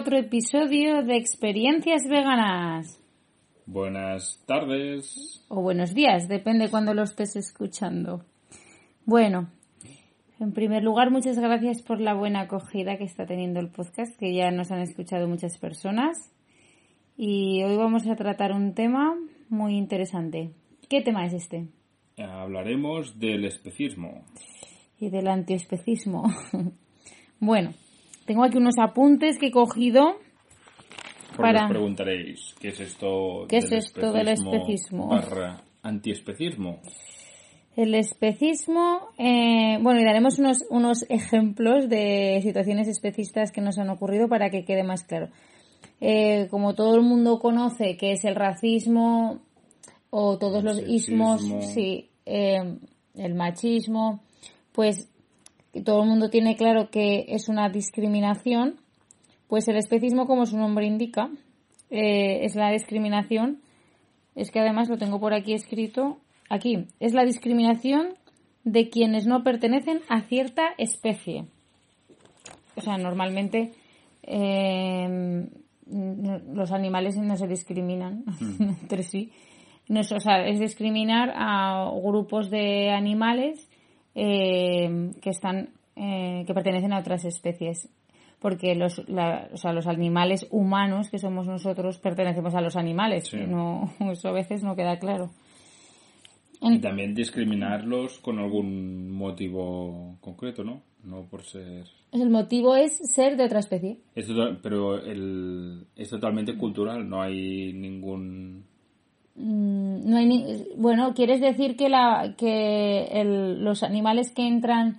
Otro episodio de Experiencias Veganas. Buenas tardes. O buenos días, depende cuando lo estés escuchando. Bueno, en primer lugar, muchas gracias por la buena acogida que está teniendo el podcast, que ya nos han escuchado muchas personas. Y hoy vamos a tratar un tema muy interesante. ¿Qué tema es este? Hablaremos del especismo. Y del antiespecismo. bueno, tengo aquí unos apuntes que he cogido Porque para... os preguntaréis, ¿qué es esto ¿Qué es esto del especismo? barra antiespecismo? El especismo, eh, bueno, y daremos unos, unos ejemplos de situaciones especistas que nos han ocurrido para que quede más claro. Eh, como todo el mundo conoce que es el racismo o todos El los sexismo. ismos, sí, eh, el machismo, pues que todo el mundo tiene claro que es una discriminación, pues el especismo, como su nombre indica, eh, es la discriminación, es que además lo tengo por aquí escrito, aquí, es la discriminación de quienes no pertenecen a cierta especie. O sea, normalmente eh, no- los animales no se discriminan entre sí. No es, o sea, es discriminar a grupos de animales eh, que están eh, que pertenecen a otras especies porque los, la- o sea, los animales humanos que somos nosotros pertenecemos a los animales Sí. no eso a veces no queda claro Y también discriminarlos con algún motivo concreto, ¿no? No por ser... el motivo es ser de otra especie Es total- pero el, es totalmente cultural, no hay ningún... Mm, no hay ni- bueno quieres decir que la que el- los animales que entran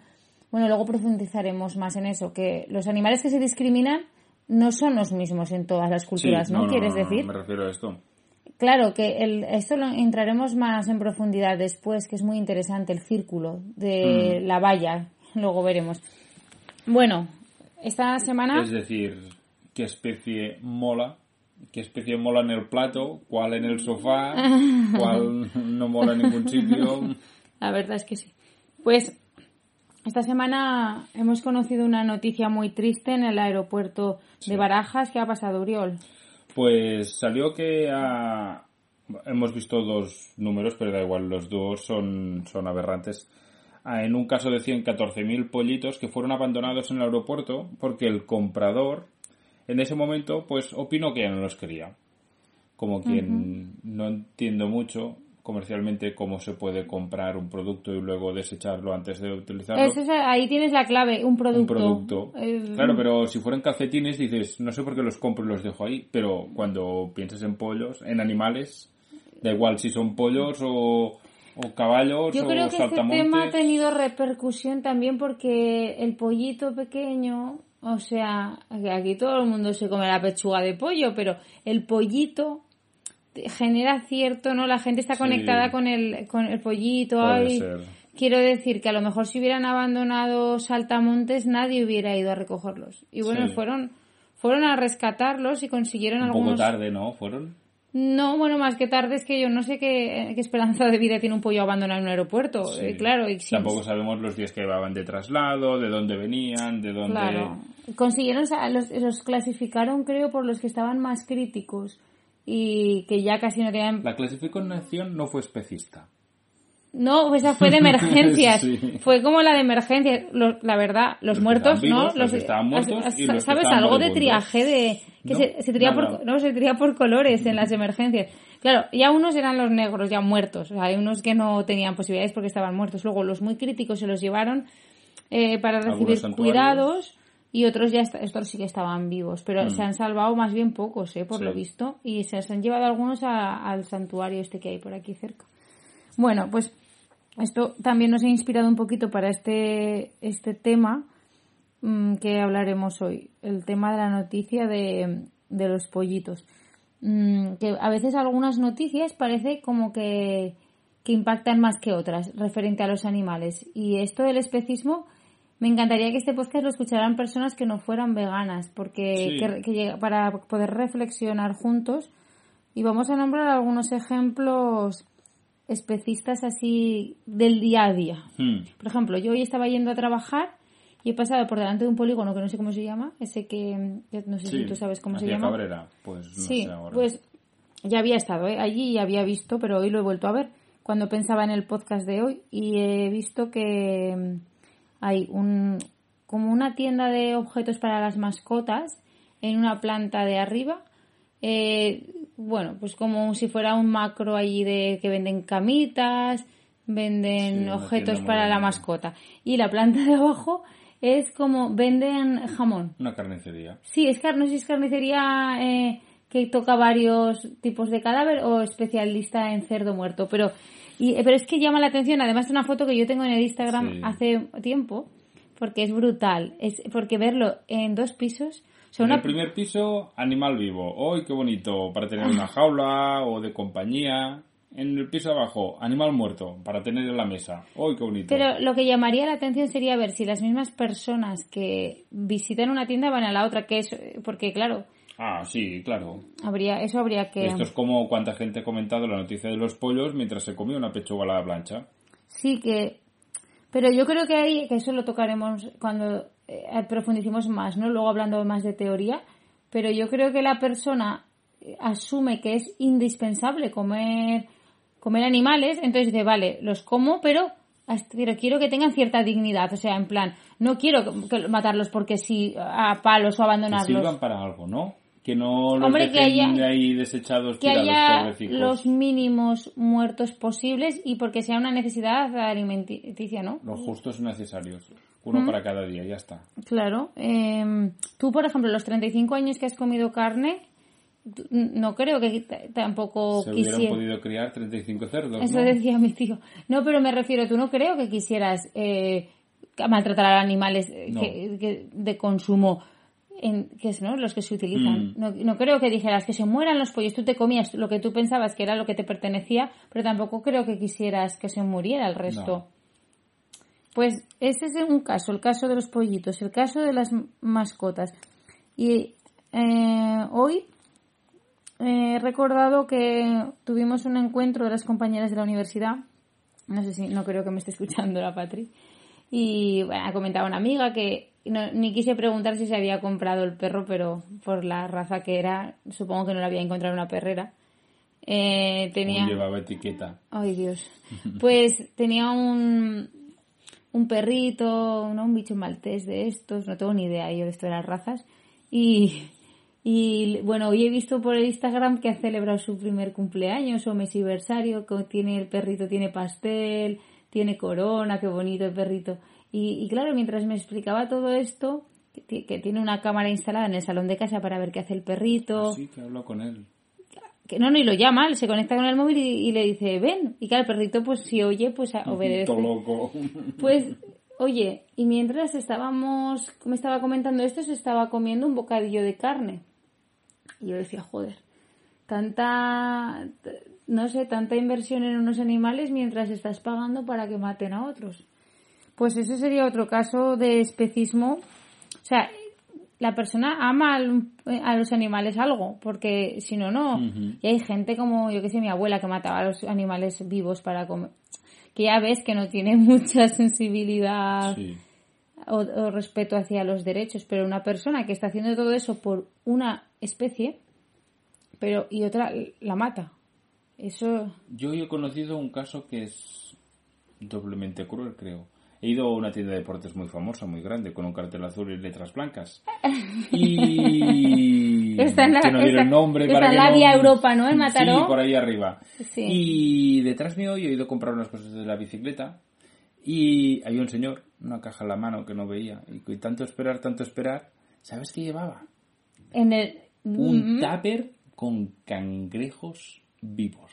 bueno luego profundizaremos más en eso que los animales que se discriminan no son los mismos en todas las culturas Sí, no, quieres no, decir Me refiero a esto. Claro, que el, esto lo entraremos más en profundidad después, que es muy interesante, el círculo de Mm. la valla. Luego veremos. Bueno, esta semana... Es decir, qué especie mola, qué especie mola en el plato, cuál en el sofá, cuál no mola en ningún sitio. La verdad es que sí. Pues esta semana hemos conocido una noticia muy triste en el aeropuerto de Barajas. ¿Qué ha pasado, Uriol? Pues salió que ah, hemos visto dos números, pero da igual, los dos son, son aberrantes. Ah, En un caso de 114.000 pollitos que fueron abandonados en el aeropuerto porque el comprador en ese momento pues opinó que ya no los quería. Como quien no entiendo mucho comercialmente cómo se puede comprar un producto y luego desecharlo antes de utilizarlo. Ahí tienes la clave, un producto. un producto. Eh, Claro, pero si fueran calcetines dices, no sé por qué los compro y los dejo ahí, pero cuando piensas en pollos, en animales, da igual si son pollos o, o caballos Yo o creo que este tema ha tenido repercusión también porque el pollito pequeño, o sea, que aquí todo el mundo se come la pechuga de pollo, pero el pollito genera cierto, ¿no? La gente está Sí. conectada con el, con el pollito. Ay. Quiero decir que a lo mejor si hubieran abandonado saltamontes nadie hubiera ido a recogerlos. Y bueno, Sí. fueron fueron a rescatarlos y consiguieron Un poco algunos tarde, ¿no? ¿Fueron? No, bueno, más que tarde es que yo no sé qué, qué esperanza de vida tiene un pollo abandonado en un aeropuerto. Sí. Eh, claro, y si- Tampoco sabemos los días que llevaban de traslado, de dónde venían, de dónde... Claro. Consiguieron, los, los clasificaron creo por los que estaban más críticos y que ya casi no tenían... La clasificación no fue especista. No, esa fue de emergencias. Sí. Fue como la de emergencias. La verdad, los, muertos, ¿no? vivos, los que estaban muertos y los que ¿Sabes algo de triaje de que No, se, se tría por no se tría por colores en las emergencias? Claro, ya unos eran los negros, ya muertos. O sea, hay unos que no tenían posibilidades porque estaban muertos. Luego los muy críticos se los llevaron eh, para recibir cuidados y otros ya est- estos sí que estaban vivos, pero se han salvado más bien pocos, eh, por Mm. Sí. lo visto, y se los han llevado algunos a- al santuario este que hay por aquí cerca. Bueno, pues esto también nos ha inspirado un poquito para este, este tema mm, que hablaremos hoy, el tema de la noticia de, de los pollitos. Mm, que a veces algunas noticias parece como que, que impactan más que otras referente a los animales. Y esto del especismo, me encantaría que este podcast lo escucharan personas que no fueran veganas, porque Sí. que- que para poder reflexionar juntos. Y vamos a nombrar algunos ejemplos especistas así del día a día. Hmm. Por ejemplo, yo hoy estaba yendo a trabajar y he pasado por delante de un polígono que no sé cómo se llama, ese que no sé Sí, si tú sabes cómo se llama. Cabrera, pues no sí, sé ahora. pues ya había estado ¿eh? allí y había visto, pero hoy lo he vuelto a ver cuando pensaba en el podcast de hoy y he visto que mm, hay un como una tienda de objetos para las mascotas en una planta de arriba. Eh, bueno, pues como si fuera un macro allí de que venden camitas, venden Sí, objetos para la mascota. Y la planta de abajo es como venden jamón. Una carnicería. Sí, es no sé si es carnicería eh, que toca varios tipos de cadáver o especialista en cerdo muerto, pero y, eh, pero es que llama la atención, además de una foto que yo tengo en el Instagram Sí. hace tiempo, porque es brutal, es porque verlo en dos pisos, sea, En una el primer piso, animal vivo. ¡Uy, qué bonito! Para tener una jaula o de compañía. En el piso abajo, animal muerto, para tener en la mesa. ¡Uy, qué bonito! Pero lo que llamaría la atención sería ver si las mismas personas que visitan una tienda van a la otra, que es porque claro, Ah, sí, claro. habría eso habría que Esto es como cuánta gente ha comentado la noticia de los pollos mientras se comía una pechuga a la plancha. Sí, que. Pero yo creo que ahí, que eso lo tocaremos cuando profundicemos más, ¿no? Luego hablando más de teoría. Pero yo creo que la persona eh, asume que es indispensable comer, comer animales, entonces dice, vale, los como, pero, pero quiero que tengan cierta dignidad. O sea, en plan, no quiero que- que matarlos porque sí, a palos o Que abandonarlos. sirvan para algo, ¿no? Que no los Hombre, que dejen haya- ahí desechados, que tirados, haya los mínimos muertos posibles y porque sea una necesidad alimenticia, ¿no? Los justos necesarios. Uno para cada día, ya está. Claro. eh, tú, por ejemplo, los 35 años que has comido carne, no creo que tampoco Se hubieran podido criar 35 cerdos, Eso ¿no? decía mi tío. No, pero me refiero, tú no creo que quisieras eh, maltratar a animales eh, No. que- que- de consumo. En, que es no los que se utilizan Mm. no, no creo que dijeras que se mueran los pollos tú te comías lo que tú pensabas que era lo que te pertenecía pero tampoco creo que quisieras que se muriera el resto No. pues ese es un caso, el caso de los pollitos, el caso de las mascotas. Y eh, hoy he recordado que tuvimos un encuentro de las compañeras de la universidad. No sé si, no creo que me esté escuchando la Patri. Y bueno, ha comentado una amiga que no- ni quise preguntar si se había comprado el perro, pero por la raza que era, supongo que no la había encontrado en una perrera. Eh, tenía. Llevaba etiqueta. Ay, Dios. Pues tenía un, un perrito, ¿no? un bicho maltés de estos, no tengo ni idea yo de esto de las razas. Y, y bueno, hoy he visto por el Instagram que ha celebrado su primer cumpleaños o mesiversario, que tiene el perrito, tiene pastel, tiene corona, qué bonito el perrito. Y, y claro, mientras me explicaba todo esto, que, que tiene una cámara instalada en el salón de casa para ver qué hace el perrito Así que hablo con él. que no, ni lo llama, se conecta con el móvil y, y le dice, ven. Y claro, el perrito, pues si oye, pues obedece. Loco. Pues, oye, y mientras estábamos, me estaba comentando esto, se estaba comiendo un bocadillo de carne. Y yo decía, joder, tanta, no sé, tanta inversión en unos animales mientras estás pagando para que maten a otros. Pues ese sería otro caso de especismo. O sea, la persona ama al- a los animales algo, porque si no, no. Y hay gente como, yo que sé, mi abuela que mataba a los animales vivos para comer. Que ya ves que no tiene mucha sensibilidad Sí. o, o respeto hacia los derechos, pero una persona que está haciendo todo eso por una especie, pero y otra la mata. Eso, Yo he conocido un caso que es doblemente cruel, creo. He ido a una tienda de deportes muy famosa, muy grande, con un cartel azul y letras blancas. Y... Está en la, que no está- el nombre para que la no- vía Europa, ¿no? En Mataró. Sí, por ahí arriba. Sí. Y detrás mío yo he ido a comprar unas cosas de la bicicleta y había un señor, una caja en la mano que no veía. Y tanto esperar, tanto esperar, ¿sabes qué llevaba? En el... Un Mm, tupper con cangrejos vivos.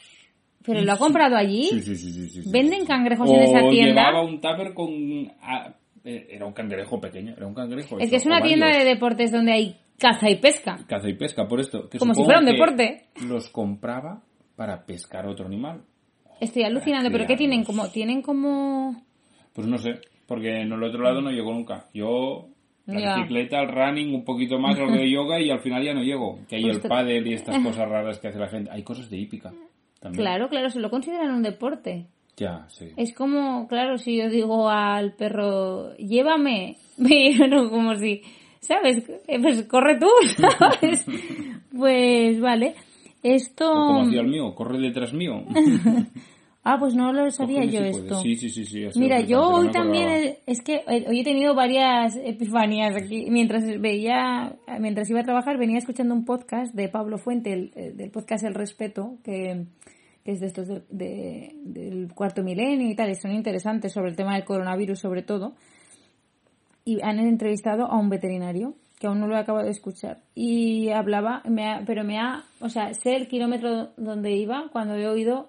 ¿Pero lo ha comprado allí? Sí, sí, sí, sí, sí, sí. ¿Venden cangrejos O en esa tienda? llevaba un tupper con... ah, eh, era un cangrejo pequeño, era un cangrejo. Es que es una tienda varios. de deportes donde hay caza y pesca. Caza y pesca, por esto. que Como si fuera un deporte. Los compraba para pescar otro animal. Estoy alucinando, pero ¿qué tienen? Como, tienen como... Pues no sé, porque en el otro lado no llego nunca. Yo, la Ya. bicicleta, el running, un poquito más, algo de yoga y al final ya no llego. Que hay el Ostras. pádel y estas cosas raras que hace la gente. Hay cosas de hípica también. Claro, claro, se lo consideran un deporte. Ya, sí. Es como, claro, si yo digo al perro, llévame, bueno, como si, ¿sabes? Eh, Pues corre tú, ¿sabes? Pues vale. Esto... O como hacía el mío, corre detrás mío. Ah, pues no lo sabía Cógeme yo si esto. puedes. Sí, sí, sí, sí. Mira, yo no hoy también, he- es que eh, hoy he tenido varias epifanías aquí. Mientras veía, mientras iba a trabajar, venía escuchando un podcast de Pablo Fuente, el- eh, del podcast El Respeto, que, que es de estos de- de- del cuarto milenio y tal, son interesantes sobre el tema del coronavirus sobre todo. Y han entrevistado a un veterinario, que aún no lo he acabado de escuchar. Y hablaba, pero me ha, o sea, sé el kilómetro donde iba cuando he oído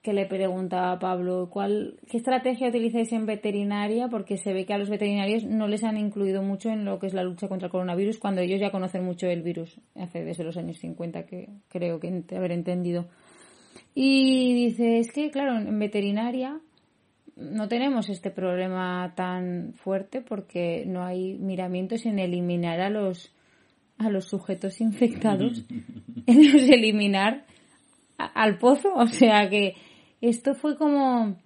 que le preguntaba a Pablo ¿cuál, qué estrategia utilizáis en veterinaria porque se ve que a los veterinarios no les han incluido mucho en lo que es la lucha contra el coronavirus cuando ellos ya conocen mucho el virus hace desde los años 50 que creo que haber entendido y dice es que claro en veterinaria no tenemos este problema tan fuerte porque no hay miramientos en eliminar a los a los sujetos infectados en los eliminar a- al pozo o sea que esto fue como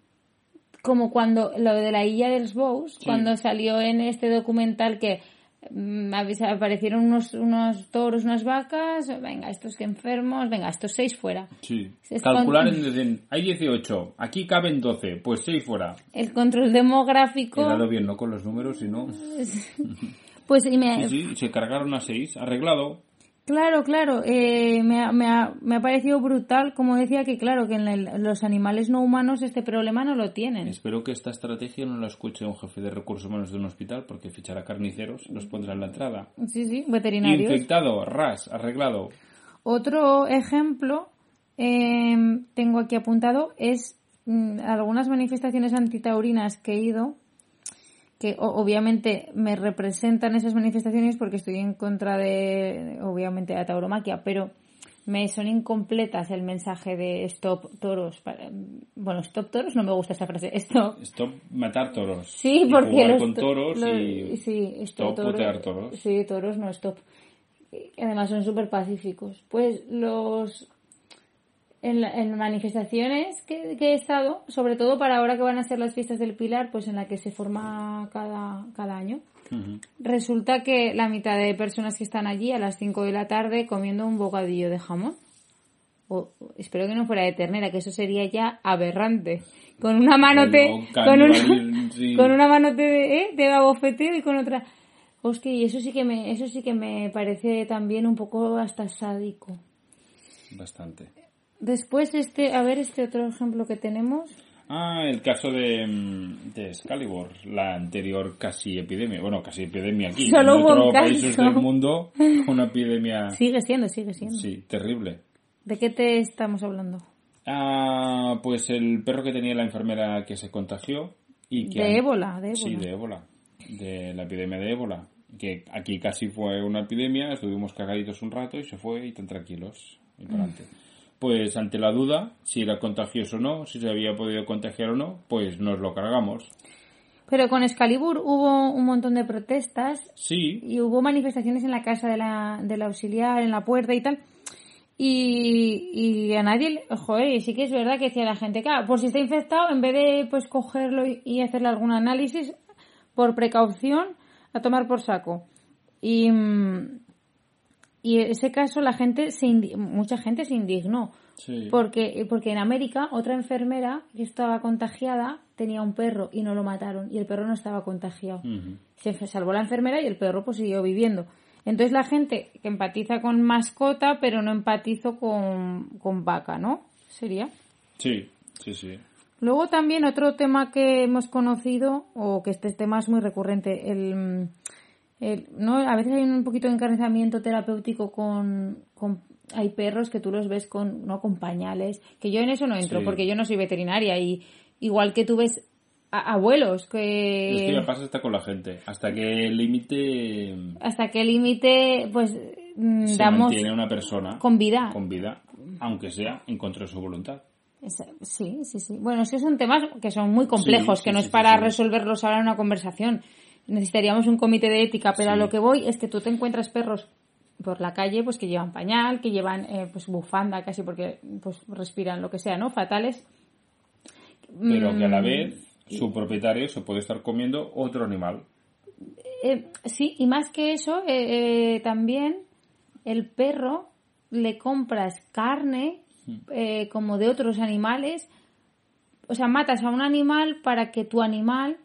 como cuando lo de la isla de los Bows cuando salió en este documental que aparecieron unos unos toros unas vacas venga estos que enfermos venga estos seis fuera Sí. Calcular en, dicen, hay 18, aquí caben 12, pues 6 fuera. el control demográfico He dado bien, no con los números, sino... pues y me, Sí, sí, se cargaron a 6, arreglado. Claro, claro. eh, me, ha, me, ha, me ha parecido brutal, como decía, que claro, que en el- los animales no humanos este problema no lo tienen. Espero que esta estrategia no la escuche un jefe de recursos humanos de un hospital, porque fichará carniceros, los pondrá en la entrada. Sí, sí, veterinarios. Infectado, ras, arreglado. Otro ejemplo, eh, tengo aquí apuntado, es mm, algunas manifestaciones antitaurinas que he ido, que obviamente me representan esas manifestaciones porque estoy en contra de, obviamente, la tauromaquia, pero me son incompletas el mensaje de stop toros. para- bueno, stop toros no me gusta esa frase. Stop. Stop matar toros. Sí, Y porque jugar con to- toros los- y sí, stop toros- putear toros. Sí, toros no stop. Además son súper pacíficos. Pues los en, en manifestaciones que, que he estado, sobre todo para ahora que van a ser las fiestas del Pilar, pues en la que se forma cada, cada año, resulta que la mitad de personas que están allí a las 5 de la tarde comiendo un bocadillo de jamón. O, espero que no fuera de ternera, que eso sería ya aberrante. Con una manote, Bueno, con una, sí. con una manote de, ¿eh? de babofeteo y con otra. Hostia, y eso sí que me, eso sí que me parece también un poco hasta sádico. Bastante. Después este, a ver este otro ejemplo que tenemos. Ah, el caso de, mm, de Excalibur, la anterior casi epidemia. Bueno, casi epidemia aquí. Solo en otros países del mundo, una epidemia, Sigue siendo, sigue siendo. sí, terrible. ¿De qué te estamos hablando? Ah, pues el perro que tenía la enfermera que se contagió y que De ébola, de ébola. Sí, de ébola. De la epidemia de ébola. Que aquí casi fue una epidemia, estuvimos cagaditos un rato y se fue y tan tranquilos. Y para adelante. Pues ante la duda, si era contagioso o no, si se había podido contagiar o no, pues nos lo cargamos. Pero con Excalibur hubo un montón de protestas Sí, y hubo manifestaciones en la casa de la, del auxiliar, en la puerta y tal. Y, y a nadie, joder, y sí que es verdad que decía la gente, claro, por si está infectado, en vez de pues cogerlo y, y hacerle algún análisis, por precaución, a tomar por saco. Y, mm, y en ese caso la gente, se indi- mucha gente se indignó. Sí. Porque, porque en América otra enfermera que estaba contagiada tenía un perro y no lo mataron y el perro no estaba contagiado. Se salvó la enfermera y el perro pues siguió viviendo. Entonces la gente que empatiza con mascota pero no empatizo con, con vaca, ¿no? Sería. Sí, sí, sí. Luego también otro tema que hemos conocido, o que este tema es muy recurrente, el, el- ¿no? a veces hay un poquito de encarnizamiento terapéutico con, con- hay perros que tú los ves con, no con pañales, que yo en eso no entro, Sí. porque yo no soy veterinaria y igual que tú ves a- abuelos que Esto ya pasa hasta con la gente. Hasta que el límite hasta qué límite pues mm, se damos mantiene una persona con vida. con vida, aunque sea en contra de su voluntad. Sí, sí, sí. Bueno, es que son temas que son muy complejos, Sí, que no es para resolverlos ahora en una conversación. Necesitaríamos un comité de ética, pero a lo que voy es que tú te encuentras perros por la calle pues que llevan pañal, que llevan eh, pues bufanda casi porque pues respiran lo que sea, ¿no? Fatales. Pero que a la Mm, vez su propietario se puede estar comiendo otro animal. Eh, sí, y más que eso, eh, también el perro le compras carne eh, como de otros animales. O sea, matas a un animal para que tu animal.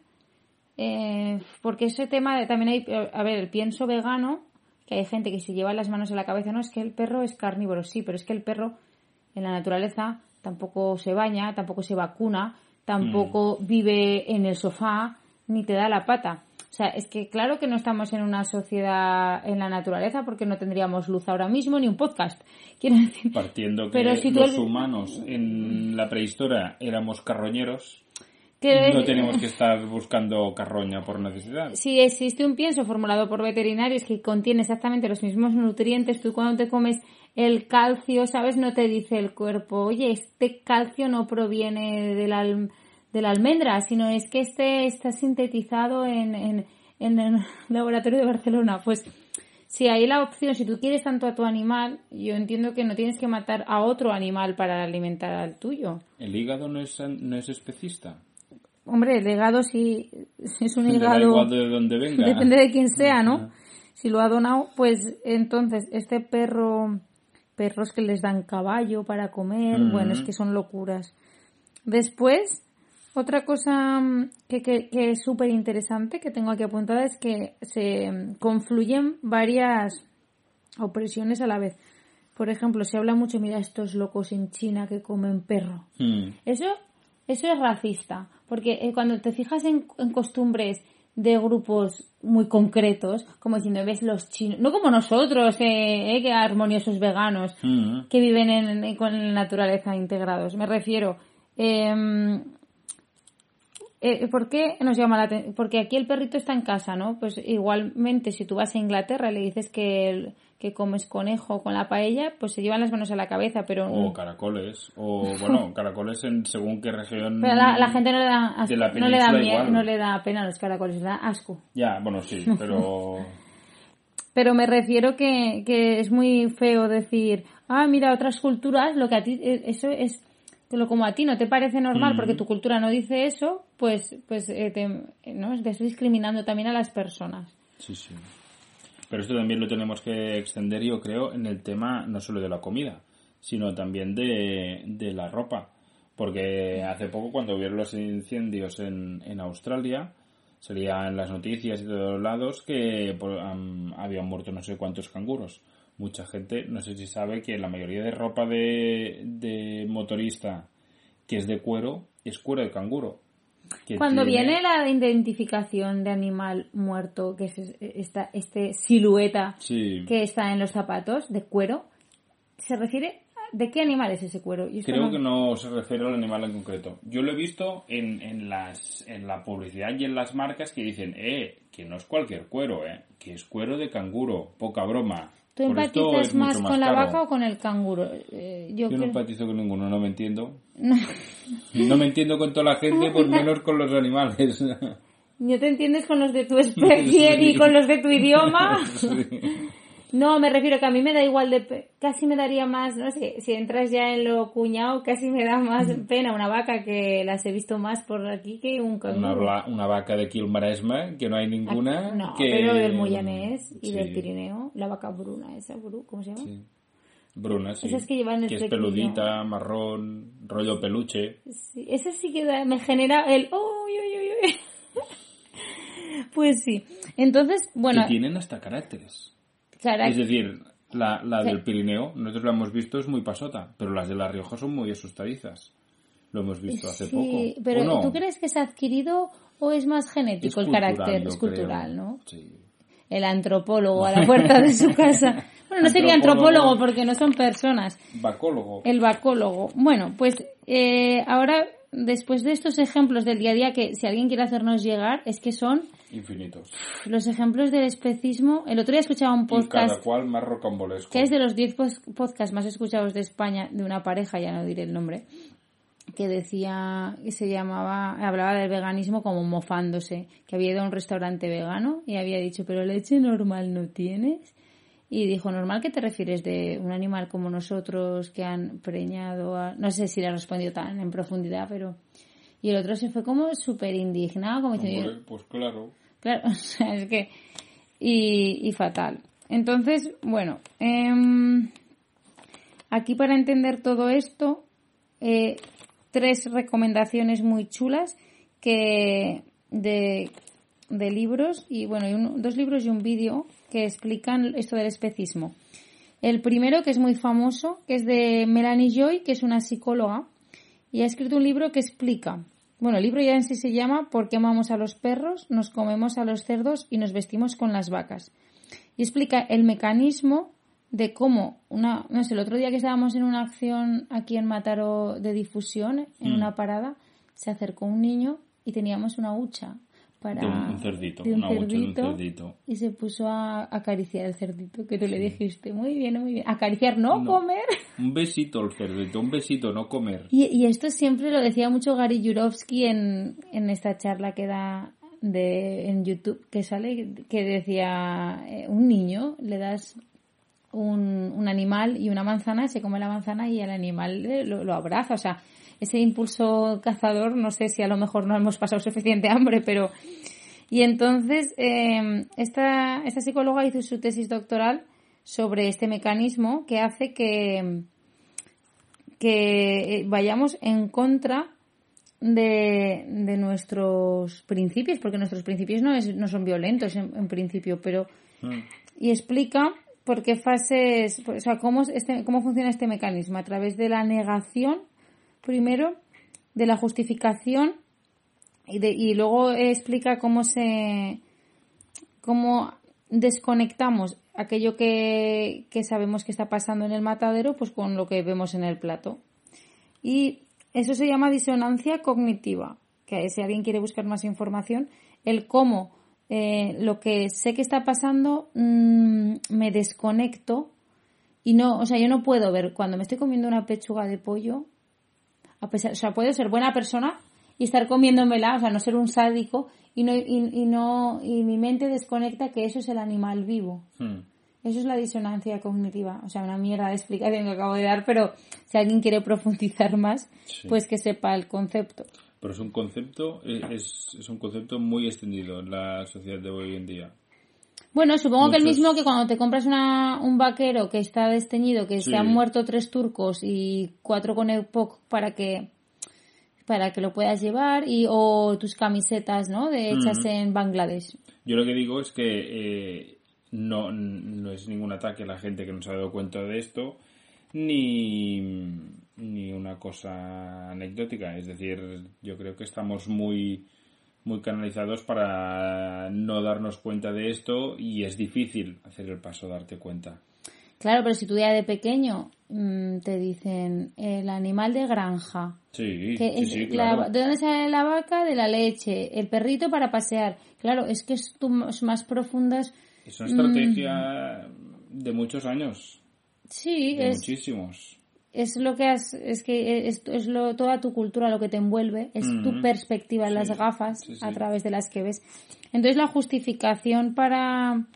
Eh, porque ese tema de, también hay. A ver, el pienso vegano, que hay gente que se lleva las manos a la cabeza, no, es que el perro es carnívoro, sí, pero es que el perro en la naturaleza tampoco se baña, tampoco se vacuna, tampoco vive en el sofá, ni te da la pata. O sea, es que claro que no estamos en una sociedad en la naturaleza porque no tendríamos luz ahora mismo ni un podcast. Quiero decir, Partiendo que Pero si tú los humanos en la prehistoria éramos carroñeros, que no tenemos que estar buscando carroña por necesidad. si existe un pienso formulado por veterinarios que contiene exactamente los mismos nutrientes, tú cuando te comes el calcio, ¿sabes? No te dice el cuerpo, oye, este calcio no proviene de la, de la almendra, sino es que este está sintetizado en, en, en el laboratorio de Barcelona. Pues si hay la opción, si tú quieres tanto a tu animal, yo entiendo que no tienes que matar a otro animal para alimentar al tuyo. ¿El hígado no es, no es especista? Hombre, el legado sí es un Le da hígado... igual de dónde venga. Depende de quién sea, ¿no? Si lo ha donado, pues entonces este perro, perros que les dan caballo para comer, bueno, es que son locuras. Después, otra cosa mm, que, que, que es súper interesante que tengo aquí apuntada es que se mm, confluyen varias opresiones a la vez. Por ejemplo, se habla mucho, mira, estos locos en China que comen perro. Hmm. Eso, eso es racista, porque eh, cuando te fijas en, en costumbres de grupos muy concretos, como diciendo, ves los chinos, no como nosotros, eh, eh, que armoniosos veganos, Hmm. que viven en, en- con la naturaleza integrados. Me refiero, em, eh, ¿por qué nos llama la atención? Porque aquí el perrito está en casa, ¿no? Pues igualmente, si tú vas a Inglaterra y le dices que, el- que comes conejo con la paella, pues se llevan las manos a la cabeza, pero... O caracoles. O, bueno, caracoles en según qué región. Pero la, la gente no le da asco, de la no le da miedo, no le da pena a los caracoles, le da asco. Ya, bueno, sí, pero. Pero me refiero que, que es muy feo decir, ah, mira, otras culturas, lo que a ti, eh, eso es, lo como a ti no te parece normal porque tu cultura no dice eso, pues, pues, eh, te, ¿no? Estás discriminando también a las personas. Sí, sí. Pero esto también lo tenemos que extender, yo creo, en el tema no solo de la comida, sino también de, de la ropa. Porque hace poco, cuando hubieron los incendios en, en Australia, salía en las noticias y de todos lados que por- am, habían muerto no sé cuántos canguros. Mucha gente, no sé si sabe que la mayoría de ropa de, de motorista que es de cuero es cuero de canguro. Cuando tiene- viene la identificación de animal muerto, que es esta este silueta Sí. que está en los zapatos de cuero, ¿se refiere a- de qué animal es ese cuero? Y Creo que no se refiere al animal en concreto. Yo lo he visto en, en, las, en la publicidad y en las marcas que dicen, eh, que no es cualquier cuero, eh, que es cuero de canguro, poca broma. ¿Tú Por empatizas más con la vaca o con el canguro? Eh, yo Yo no creo- empatizo con ninguno, no me entiendo. No me entiendo con toda la gente, pues menos con los animales. ¿No te entiendes con los de tu especie y con los de tu idioma? No, me refiero que a mí me da igual de... Casi me daría más, no sé, si entras ya en lo cuñado, casi me da más pena una vaca que las he visto más por aquí que un Una, canguro. bla- una vaca de aquí el Maresme, que no hay ninguna. No, que... pero del Moyanés y Sí, del Pirineo, la vaca bruna esa, bru, ¿cómo se llama? sí. Bruna, sí. Esas que llevan el Que es peludita, marrón, rollo peluche. Sí, esa sí que da- me genera el... "Uy, uy, uy, uy". Pues sí. Entonces, bueno, que tienen hasta caracteres. Es decir, la, la del Pirineo, nosotros la hemos visto, es muy pasota, pero las de La Rioja son muy asustadizas. Lo hemos visto hace sí, poco. pero ¿O no? ¿tú crees que es adquirido o es más genético Es el cultural, carácter? Es creo. cultural, ¿no? Sí. El antropólogo a la puerta de su casa. Bueno, no sería Antropólogo. antropólogo porque no son personas. Bacólogo. El bacólogo. Bueno, pues eh, ahora, después de estos ejemplos del día a día, que si alguien quiere hacernos llegar, es que son Infinitos. los ejemplos del especismo. El otro día escuchaba un Y cada podcast cual más rocambolesco. que es de los 10 pos- podcasts más escuchados de España, de una pareja, ya no diré el nombre, que decía, que se llamaba, hablaba del veganismo como mofándose, que había ido a un restaurante vegano y había dicho, pero leche normal no tienes. Y dijo, ¿normal qué te refieres de un animal como nosotros que han preñado a... No sé si le respondió tan en profundidad, pero... Y el otro se fue como súper indignado, como diciendo, pues claro. Claro, o sea, es que. Y, y fatal. Entonces, bueno, em, aquí para entender todo esto, eh, tres recomendaciones muy chulas que de, de libros y bueno, y un- dos libros y un vídeo que explican esto del especismo. El primero, que es muy famoso, que es de Melanie Joy, que es una psicóloga, y ha escrito un libro que explica, bueno, el libro ya en sí se llama ¿Por qué amamos a los perros, nos comemos a los cerdos y nos vestimos con las vacas? Y explica el mecanismo de cómo una, no sé, el otro día que estábamos en una acción aquí en Mataro de difusión, en una parada, se acercó un niño y teníamos una hucha para De un, cerdito. de un una hucha de un cerdito, cerdito. y se puso a acariciar el cerdito que tú le dijiste, muy bien, muy bien, acariciar, no, comer. Un besito al cerdito, un besito, no comer. Y, y esto siempre lo decía mucho Gary Jurovsky en, en esta charla que da de, en YouTube, que sale, que decía, eh, un niño le das un, un animal y una manzana, se come la manzana y el animal eh, lo, lo abraza. O sea, ese impulso cazador, no sé si a lo mejor no hemos pasado suficiente hambre, pero... Y entonces, eh, esta, esta psicóloga hizo su tesis doctoral sobre este mecanismo que hace que, que eh, vayamos en contra de, de nuestros principios, porque nuestros principios no, es, no son violentos en, en principio, pero Mm. y explica por qué fases, o sea, cómo, es este, cómo funciona este mecanismo a través de la negación, primero, de la justificación y, de, y luego explica cómo se, cómo desconectamos aquello que, que sabemos que está pasando en el matadero, pues con lo que vemos en el plato. Y eso se llama disonancia cognitiva, que si alguien quiere buscar más información, el cómo eh, lo que sé que está pasando mm, me desconecto y no, o sea, yo no puedo ver cuando me estoy comiendo una pechuga de pollo, a pesar, o sea, puedo ser buena persona y estar comiéndomela, o sea, no ser un sádico y no y, y no y mi mente desconecta que eso es el animal vivo. Mm. Eso es la disonancia cognitiva. O sea, una mierda de explicación que acabo de dar, pero si alguien quiere profundizar más, Sí. pues que sepa el concepto. Pero es un concepto, eh, es, es un concepto muy extendido en la sociedad de hoy en día. Bueno, supongo que el mismo que cuando te compras una, un vaquero que está desteñido, que Sí. se han muerto tres turcos y cuatro con EPOC para que para que lo puedas llevar y o tus camisetas, ¿no? De hechas en Bangladesh. Yo lo que digo es que eh, no, no es ningún ataque a la gente que no se ha dado cuenta de esto, ni, ni una cosa anecdótica. Es decir, yo creo que estamos muy, muy canalizados para no darnos cuenta de esto y es difícil hacer el paso, darte cuenta. Claro, pero si tú ya de pequeño mm, te dicen el animal de granja, Sí, que sí, es sí, la- claro. ¿De dónde sale la vaca? De la leche. El perrito para pasear. Claro, es que es tu- más profundas. Es una estrategia de muchos años, Sí, de es, muchísimos. Es lo que has, es que es, es lo, toda tu cultura lo que te envuelve, es tu perspectiva, las gafas sí, sí. a través de las que ves. Entonces la justificación para,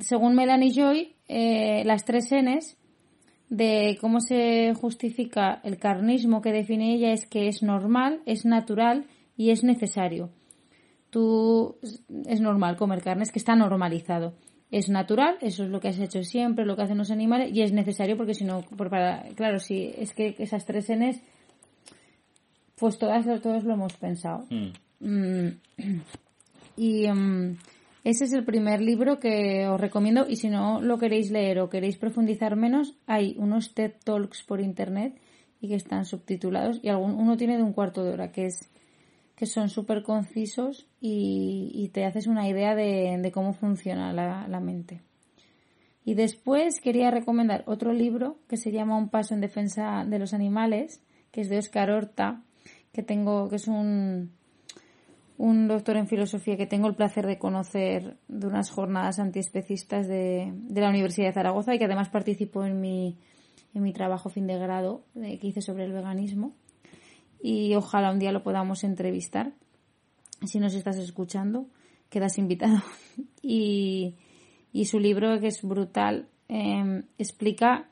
según Melanie Joy, eh, las tres Ns de cómo se justifica el carnismo que define ella es que es normal, es natural y es necesario. Tú es normal comer carne, es que está normalizado. Es natural, eso es lo que has hecho siempre, lo que hacen los animales, y es necesario porque si no, para, claro, si es que esas tres Ns, pues todas, todos lo hemos pensado. Mm. Mm, y mm, ese es el primer libro que os recomiendo y si no lo queréis leer o queréis profundizar menos, hay unos TED Talks por internet y que están subtitulados y algún, uno tiene de un cuarto de hora que es que son súper concisos y, te haces una idea de, cómo funciona la, mente. Y después quería recomendar otro libro que se llama Un paso en defensa de los animales, que es de Oscar Horta, que tengo, que es un, un doctor en filosofía que tengo el placer de conocer de unas jornadas antiespecistas de, de la Universidad de Zaragoza y que además participó en mi, en mi trabajo fin de grado que hice sobre el veganismo. Y ojalá un día lo podamos entrevistar. Si nos estás escuchando, quedas invitado. y, y su libro, que es brutal, em, explica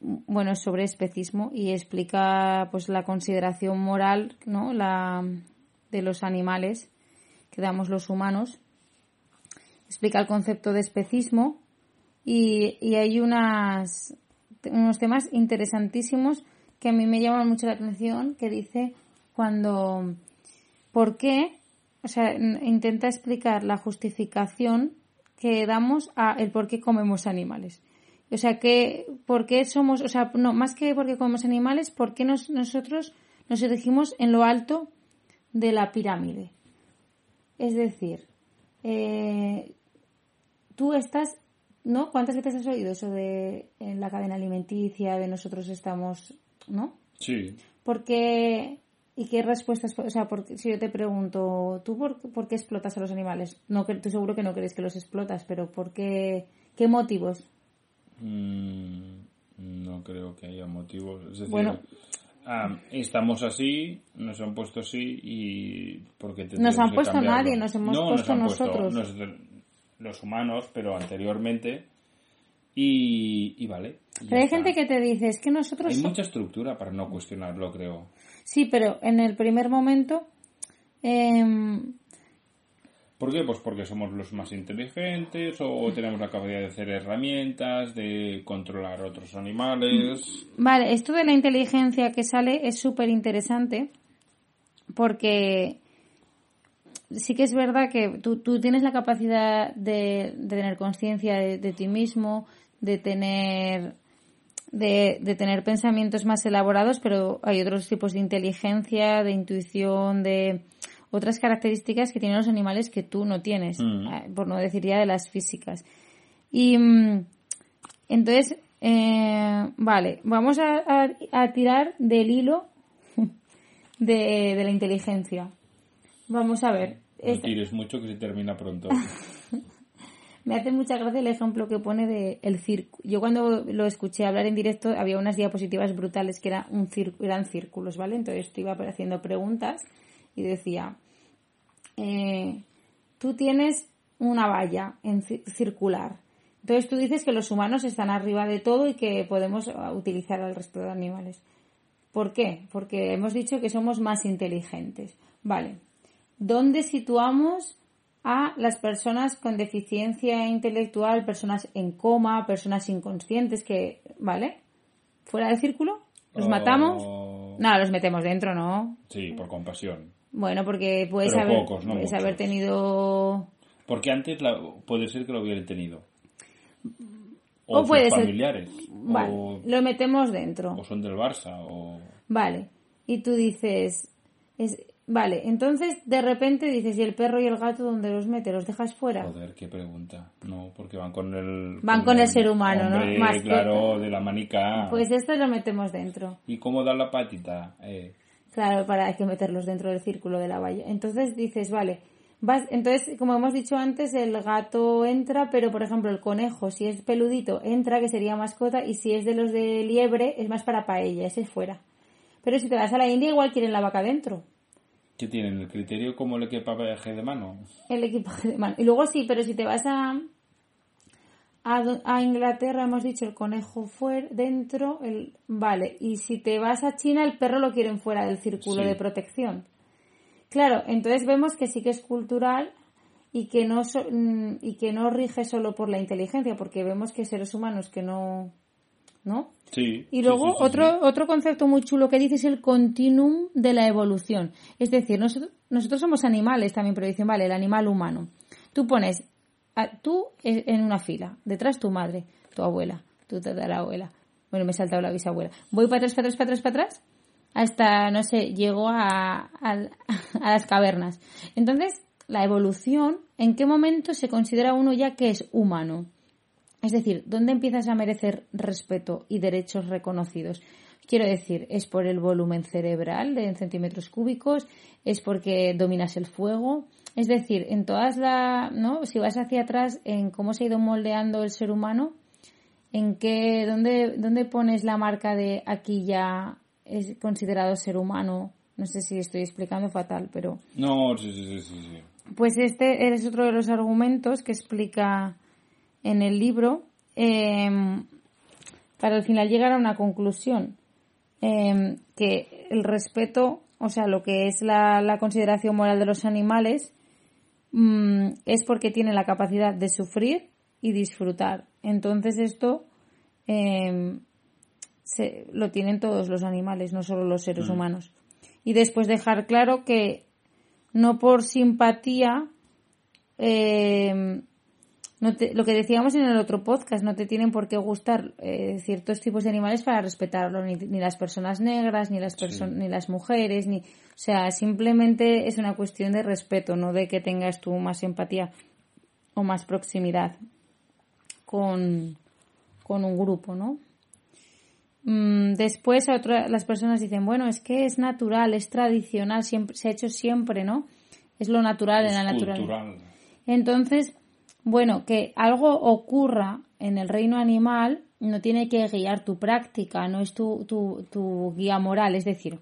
bueno, sobre especismo y explica pues la consideración moral, ¿no? La, de los animales que damos los humanos. Explica el concepto de especismo y, hay unas, unos temas interesantísimos que a mí me llaman mucho la atención, que dice cuando, ¿por qué? O sea, intenta explicar la justificación que damos a el por qué comemos animales. O sea, que, ¿por qué somos, o sea, no, más que porque comemos animales, ¿por qué nosotros nos erigimos en lo alto de la pirámide. Es decir, eh, tú estás, ¿no? ¿Cuántas veces has oído eso de en la cadena alimenticia, de nosotros estamos, ¿no? Sí. ¿Por qué, y qué respuestas, o sea, porque, si yo te pregunto, ¿tú por, qué explotas a los animales? No, tú seguro que no crees que los explotas, pero ¿por qué, qué motivos? Mm, no creo que haya motivos. Es decir, bueno, estamos así, nos han puesto así y porque nos han puesto nadie, nos hemos puesto nosotros. los humanos, pero anteriormente y, vale. Pero hay gente que te dice, es que nosotros... Hay mucha estructura para no cuestionarlo, creo. Sí, pero en el primer momento eh, ¿Por qué? Pues porque somos los más inteligentes o tenemos la capacidad de hacer herramientas, de controlar otros animales. Vale, esto de la inteligencia que sale es súper interesante porque sí que es verdad que tú, tienes la capacidad de, tener conciencia de, ti mismo, de tener de, de, tener pensamientos más elaborados, pero hay otros tipos de inteligencia, de intuición, de otras características que tienen los animales que tú no tienes, mm. eh, por no decir ya de las físicas. Y mm, entonces, eh, vale, vamos a, tirar del hilo de, la inteligencia. Vamos a ver. No tires mucho que se termina pronto. Me hace mucha gracia el ejemplo que pone de el circo. Yo cuando lo escuché hablar en directo había unas diapositivas brutales que era un eran círculos, ¿vale? Entonces te iba haciendo preguntas y decía, eh, tú tienes una valla en circular. Entonces tú dices que los humanos están arriba de todo y que podemos uh, utilizar al resto de animales. ¿Por qué? Porque hemos dicho que somos más inteligentes. Vale. ¿Dónde situamos a las personas con deficiencia intelectual, personas en coma, personas inconscientes que, ¿vale? ¿Fuera del círculo? ¿Los matamos? No, los metemos dentro, ¿no? Sí, por compasión. Bueno, porque puedes, haber, haber tenido... Porque antes puede ser que lo hubieran tenido. O, puede familiares. Vale, lo metemos dentro. O son del Barça. O... Vale. Y tú dices... Es, vale, entonces de repente dices, ¿y el perro y el gato dónde los metes? ¿Los dejas fuera? Joder, qué pregunta. No, porque van con el... Van con, el, ser humano, ¿no? Más claro, de la manica. Pues esto lo metemos dentro. ¿Y cómo da la patita? Eh, Claro, para hay que meterlos dentro del círculo de la valla. Entonces dices, vale, vas, entonces, como hemos dicho antes, el gato entra, pero por ejemplo el conejo, si es peludito, entra, que sería mascota, y si es de los de liebre, es más para paella, ese es fuera. Pero si te vas a la India, igual quieren la vaca dentro. ¿Qué tienen? ¿El criterio como el equipaje de mano? El equipaje de mano. Y luego sí, pero si te vas a, a, Inglaterra hemos dicho el conejo fuera dentro, el vale, y si te vas a China el perro lo quieren fuera del círculo de protección. Claro, entonces vemos que sí que es cultural y que no so- mm, y que no rige solo por la inteligencia, porque vemos que seres humanos que no, ¿no? Sí. Y luego sí, sí, otro, sí. otro concepto muy chulo que dice es el continuum de la evolución. Es decir, nosotros, nosotros somos animales también, pero dicen, vale, el animal humano. Tú pones, a- tú e- en una fila, detrás tu madre, tu abuela, tu tatarabuela. Bueno, me he saltado la bisabuela. Voy para atrás, para atrás, para atrás, para atrás, hasta, no sé, llego a, a- a las cavernas. Entonces, la evolución, ¿en qué momento se considera uno ya que es humano? Es decir, ¿dónde empiezas a merecer respeto y derechos reconocidos? Quiero decir, ¿es por el volumen cerebral de en centímetros cúbicos? ¿Es porque dominas el fuego? Es decir, en todas las, ¿no? Si vas hacia atrás en cómo se ha ido moldeando el ser humano, ¿en qué, dónde, dónde pones la marca de aquí ya es considerado ser humano? No sé si estoy explicando fatal, pero No, sí, sí, sí, sí, sí. pues este es otro de los argumentos que explica en el libro eh, para al final llegar a una conclusión eh, que el respeto, o sea, lo que es la, la consideración moral de los animales mm, es porque tienen la capacidad de sufrir y disfrutar. Entonces esto eh, se- lo tienen todos los animales, no solo los seres humanos. Y después dejar claro que no por simpatía, eh, no te- lo que decíamos en el otro podcast, no te tienen por qué gustar eh, ciertos tipos de animales para respetarlo, ni, ni las personas negras, ni las, perso- ni las mujeres, ni, o sea, simplemente es una cuestión de respeto, no de que tengas tú más empatía o más proximidad con, con un grupo, ¿no? Mm, Después a otra- las personas dicen, bueno, es que es natural, es tradicional, siempre, se ha hecho siempre, ¿no? Es lo natural en la Es naturaleza. cultural. Entonces, bueno, que algo ocurra en el reino animal no tiene que guiar tu práctica, no es tu, tu, tu guía moral. Es decir,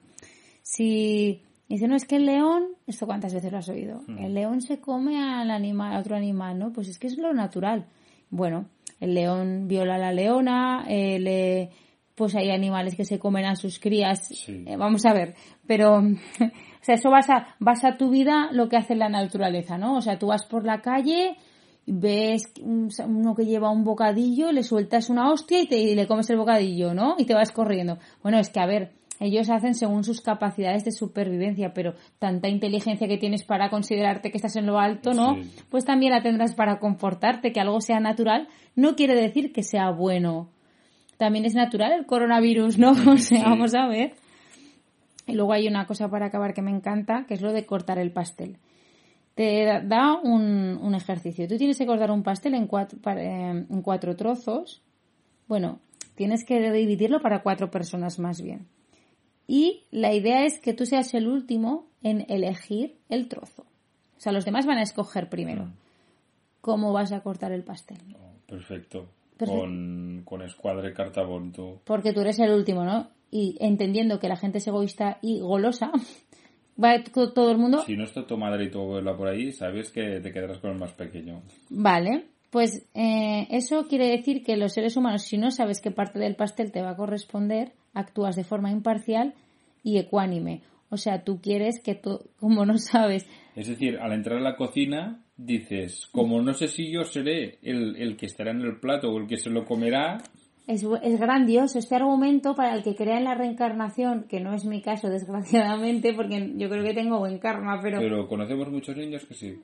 si dice, no, es que el león, ¿esto cuántas veces lo has oído? El león se come al animal, a otro animal, ¿no? Pues es que es lo natural. Bueno, el león viola a la leona, eh, le- pues hay animales que se comen a sus crías. Sí. Eh, vamos a ver, pero, o sea, eso basa, basa tu vida lo que hace la naturaleza, ¿no? O sea, tú vas por la calle, ves un- uno que lleva un bocadillo, le sueltas una hostia y, te, y le comes el bocadillo, ¿no? Y te vas corriendo. Bueno, es que, a ver, ellos hacen según sus capacidades de supervivencia, pero tanta inteligencia que tienes para considerarte que estás en lo alto, ¿no? Sí. Pues también la tendrás para comportarte, que algo sea natural no quiere decir que sea bueno. También es natural el coronavirus, ¿no? O sea, Sí. vamos a ver. Y luego hay una cosa para acabar que me encanta, que es lo de cortar el pastel. Te da- un, un ejercicio. Tú tienes que cortar un pastel en cuatro, eh, en cuatro trozos. Bueno, tienes que dividirlo para cuatro personas más bien. Y la idea es que tú seas el último en elegir el trozo. O sea, los demás van a escoger primero cómo vas a cortar el pastel. Oh, perfecto. Perfecto. Con, con escuadre cartabón, tú. Porque tú eres el último, ¿no? Y entendiendo que la gente es egoísta y golosa, va to- todo el mundo Si no está tu madre y tu abuela por ahí, sabes que te quedarás con el más pequeño. Vale, pues eh, eso quiere decir que los seres humanos, si no sabes qué parte del pastel te va a corresponder, actúas de forma imparcial y ecuánime. O sea, tú quieres que, to- como no sabes, Es decir, al entrar a la cocina, dices, como no sé si yo seré el, el que estará en el plato o el que se lo comerá, es, es grandioso este argumento para el que crea en la reencarnación, que no es mi caso, desgraciadamente, porque yo creo que tengo buen karma, pero, pero conocemos muchos niños que sí.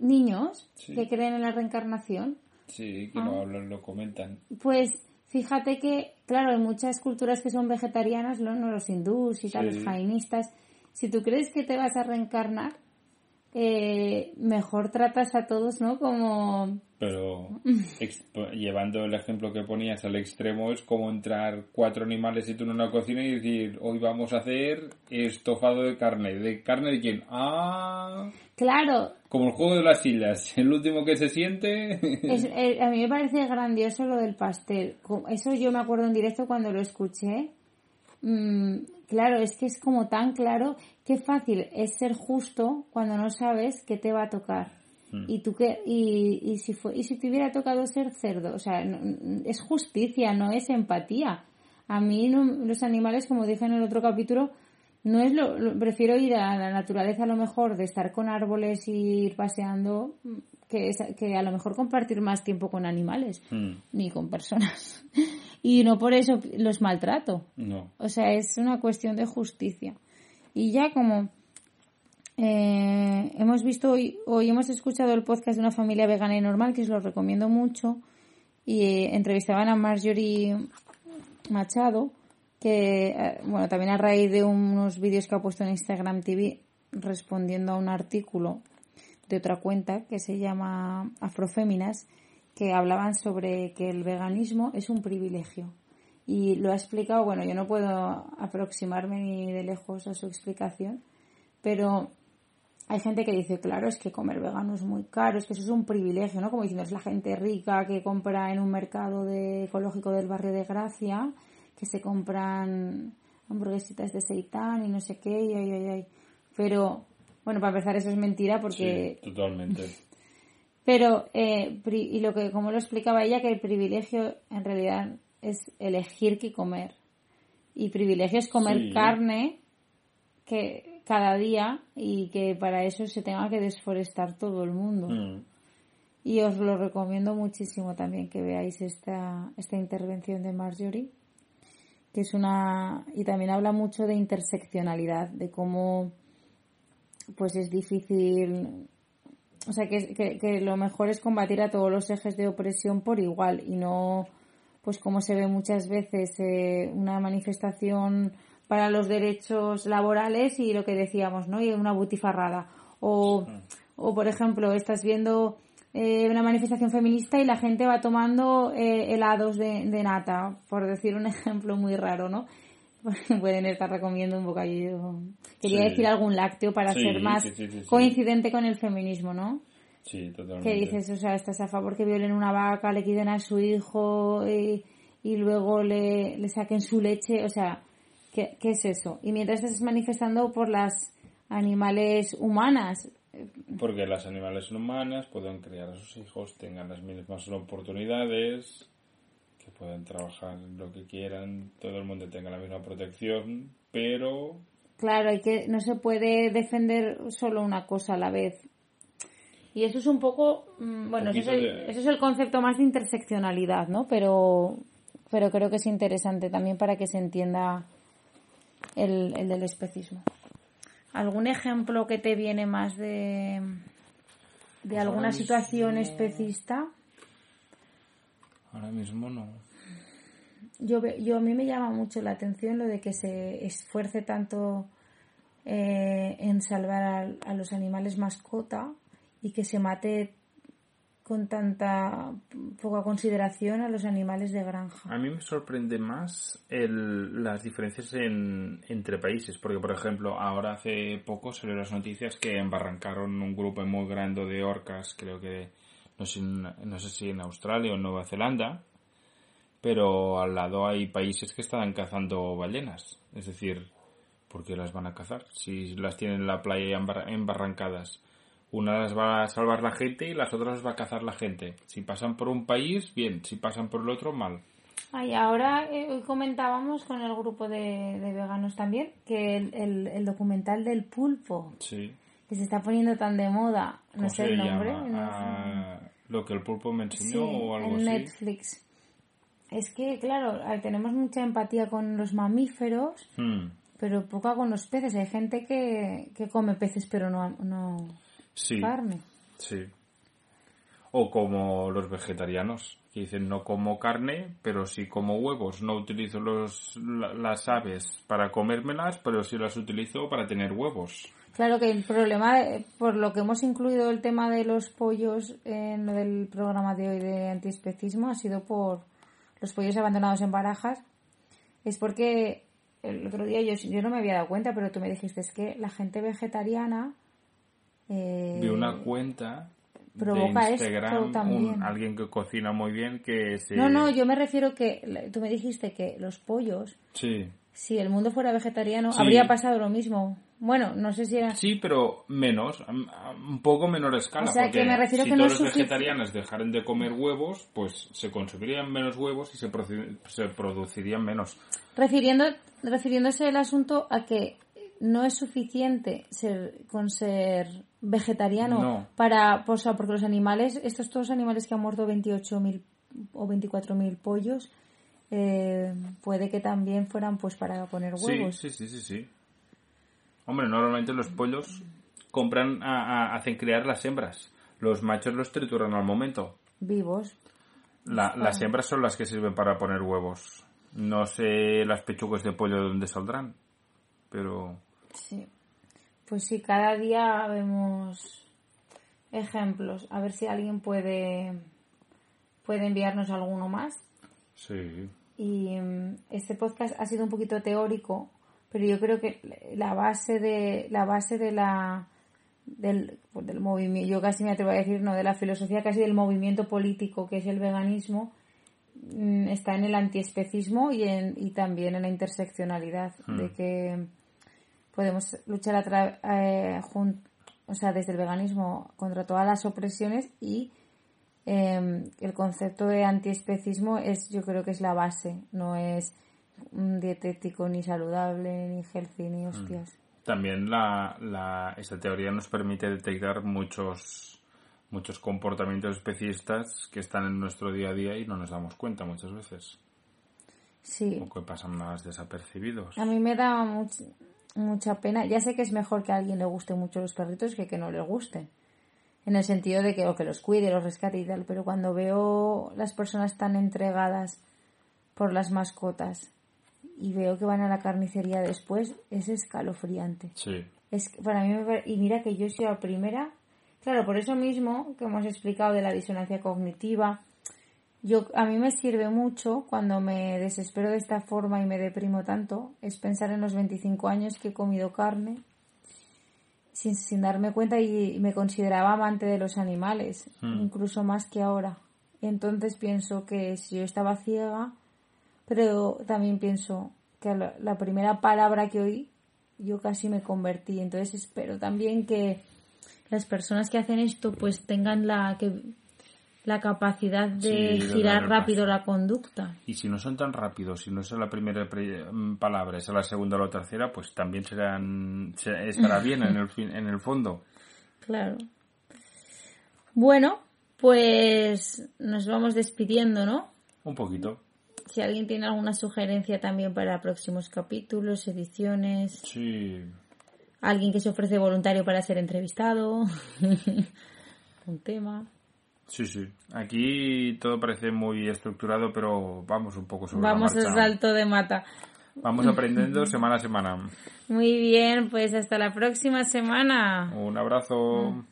niños Sí. que creen en la reencarnación, Sí, que Ah. lo hablan, lo comentan. Pues fíjate que, claro, hay muchas culturas que son vegetarianas, ¿no? No, Los hindús y tal, Sí. los jainistas. Si tú crees que te vas a reencarnar, eh, mejor tratas a todos, ¿no? Como... Pero ex- llevando el ejemplo que ponías al extremo es como entrar cuatro animales y tú en una cocina y decir, hoy vamos a hacer estofado de carne. ¿De carne de quién? Ah, Claro, como el juego de las sillas. El último que se siente... es- eh, a mí me parece grandioso lo del pastel. Eso yo me acuerdo en directo cuando lo escuché. Mm, claro, es que es como tan claro, qué fácil es ser justo cuando no sabes qué te va a tocar. Y tú que y, y si fue y si te hubiera tocado ser cerdo, o sea, no- es justicia, no es empatía. A mí no- los animales, como dije en el otro capítulo, no es lo, prefiero ir a la naturaleza a lo mejor de estar con árboles y ir paseando que, que a lo mejor compartir más tiempo con animales mm. ni con personas y no por eso los maltrato no. o sea es una cuestión de justicia y ya como eh, hemos visto hoy, hoy hemos escuchado el podcast de una familia vegana y normal que os lo recomiendo mucho y eh, entrevistaban a Marjorie Machado que, eh, bueno, también a raíz de unos vídeos que ha puesto en Instagram TV respondiendo a un artículo de otra cuenta que se llama Afroféminas, que hablaban sobre que el veganismo es un privilegio. Y lo ha explicado, bueno, yo no puedo aproximarme ni de lejos a su explicación, pero hay gente que dice, claro, es que comer vegano es muy caro, es que eso es un privilegio, ¿no? Como diciendo, es la gente rica que compra en un mercado de ecológico del barrio de Gracia que se compran hamburguesitas de seitán y no sé qué, y ay, ay, ay. Pero, bueno, para empezar eso es mentira porque... Sí, totalmente. Pero, eh, y lo que, como lo explicaba ella, que el privilegio en realidad es elegir qué comer. Y privilegio es comer carne que cada día y que para eso se tenga que desforestar todo el mundo. Mm. Y os lo recomiendo muchísimo también que veáis esta, esta intervención de Marjorie que es una y también habla mucho de interseccionalidad, de cómo pues es difícil, o sea que, que, lo mejor es combatir a todos los ejes de opresión por igual y no pues como se ve muchas veces eh, una manifestación para los derechos laborales y lo que decíamos, ¿no? Y una butifarrada. O, o por ejemplo, estás viendo eh, una manifestación feminista y la gente va tomando eh, helados de, nata, por decir un ejemplo muy raro, ¿no? Pueden estar recomiendo un bocadillo. Quería decir algún lácteo para ser más coincidente con el feminismo, ¿no? Sí, totalmente. Que dices, o sea, estás a favor que violen una vaca, le quiten a su hijo y, y luego le, le, saquen su leche, o sea, ¿qué, ¿qué es eso? Y mientras estás manifestando por las animales humanas, porque las animales humanas pueden criar a sus hijos, tengan las mismas oportunidades, que puedan trabajar lo que quieran, todo el mundo tenga la misma protección, pero... Claro, hay que, no se puede defender solo una cosa a la vez. Y eso es un poco, mm, bueno, eso es, el, eso es, el, concepto más de interseccionalidad, ¿no? Pero, pero creo que es interesante también para que se entienda el, el del especismo. ¿Algún ejemplo que te viene más de, de pues alguna situación especista? Ahora mismo no. Yo, yo a mí me llama mucho la atención lo de que se esfuerce tanto eh, en salvar a, los animales mascota y que se mate con tanta poca consideración a los animales de granja. A mí me sorprende más el, las diferencias en, entre países, porque por ejemplo ahora hace poco salieron las noticias que embarrancaron un grupo muy grande de orcas, creo que no sé, no sé si en Australia o Nueva Zelanda, pero al lado hay países que están cazando ballenas, es decir, ¿por qué las van a cazar? Si las tienen en la playa embarrancadas una las va a salvar la gente y las otras va a cazar la gente. Si pasan por un país, bien. Si pasan por el otro, mal. Ay, ahora eh, hoy comentábamos con el grupo de, veganos también que el, el, documental del pulpo sí. que se está poniendo tan de moda, no sé el nombre. Ah, lo que el pulpo me enseñó o algo en Netflix. Es que, claro, tenemos mucha empatía con los mamíferos, hmm. pero poca con los peces. Hay gente que, que come peces pero no, no, sí, carne. Sí. O como los vegetarianos, que dicen no como carne, pero sí como huevos. No utilizo los, las aves para comérmelas, pero sí las utilizo para tener huevos. Claro que el problema, por lo que hemos incluido el tema de los pollos en lo del programa de hoy de antiespecismo, ha sido por los pollos abandonados en barajas. Es porque el otro día yo, yo no me había dado cuenta, pero tú me dijiste es que la gente vegetariana eh, Vi una cuenta de Instagram, un, alguien que cocina muy bien que se... No, no, yo me refiero que tú me dijiste que los pollos, sí. si el mundo fuera vegetariano, habría pasado lo mismo. Bueno, no sé si era... Sí, pero menos, un poco menor escala. O sea, que me refiero si que todos los vegetarianos dejaran de comer huevos, pues se consumirían menos huevos y se, se producirían menos. Refiriendo, refiriéndose el asunto a que no es suficiente ser, con ser vegetariano No. para, pues, o sea, porque los animales, estos todos animales que han muerto 28.000 o 24.000 pollos, eh, puede que también fueran pues para poner huevos. sí, sí, sí, sí. Hombre, normalmente los pollos compran, a, a- hacen criar las hembras. Los machos los trituran al momento. Vivos. La- las hembras son las que sirven para poner huevos. No sé las pechugas de pollo de dónde saldrán, pero Sí. Pues sí, cada día vemos ejemplos. A ver si alguien puede, puede enviarnos alguno más. sí. Y mm, este podcast ha sido un poquito teórico, pero yo creo que la base de la base de la del, pues del movimiento, yo casi me atrevo a decir, no, de la filosofía casi del movimiento político que es el veganismo, mm, está en el antiespecismo y, en, y también en la interseccionalidad, de que podemos luchar a tra- eh, o sea, desde el veganismo contra todas las opresiones y eh, el concepto de antiespecismo es, yo creo que es la base, no es un dietético ni saludable, ni healthy, ni hostias. También la, la, esta teoría nos permite detectar muchos, muchos comportamientos especistas que están en nuestro día a día y no nos damos cuenta muchas veces. Sí, O que pasan más desapercibidos. a mí me da much- mucha pena. Ya sé que es mejor que a alguien le guste mucho los perritos que que no les gusten. En el sentido de que o que los cuide, los rescate y tal. Pero cuando veo las personas tan entregadas por las mascotas y veo que van a la carnicería después, es escalofriante. Sí. Es para mí me y mira que yo soy la primera, claro, por eso mismo que hemos explicado de la disonancia cognitiva, yo a mí me sirve mucho cuando me desespero de esta forma y me deprimo tanto, es pensar en los 25 años que he comido carne sin, sin darme cuenta y me consideraba amante de los animales, incluso más que ahora. Entonces pienso que si yo estaba ciega, pero también pienso que la, la primera palabra que oí yo casi me convertí. Entonces espero también que las personas que hacen esto pues tengan la que la capacidad de Sí, girar rápido la conducta. Y si no son tan rápidos, si no es la primera mm, palabra, es la segunda o la tercera, pues también serán, se- estará bien en el, fin- en el fondo. Claro. Bueno, pues nos vamos despidiendo, ¿no? Un poquito. Si alguien tiene alguna sugerencia también para próximos capítulos, ediciones, Sí. alguien que se ofrece voluntario para ser entrevistado, un tema. Sí, sí. Aquí todo parece muy estructurado, pero vamos un poco sobre Vamos la al salto de mata. Vamos aprendiendo semana a semana. Muy bien, pues hasta la próxima semana. Un abrazo.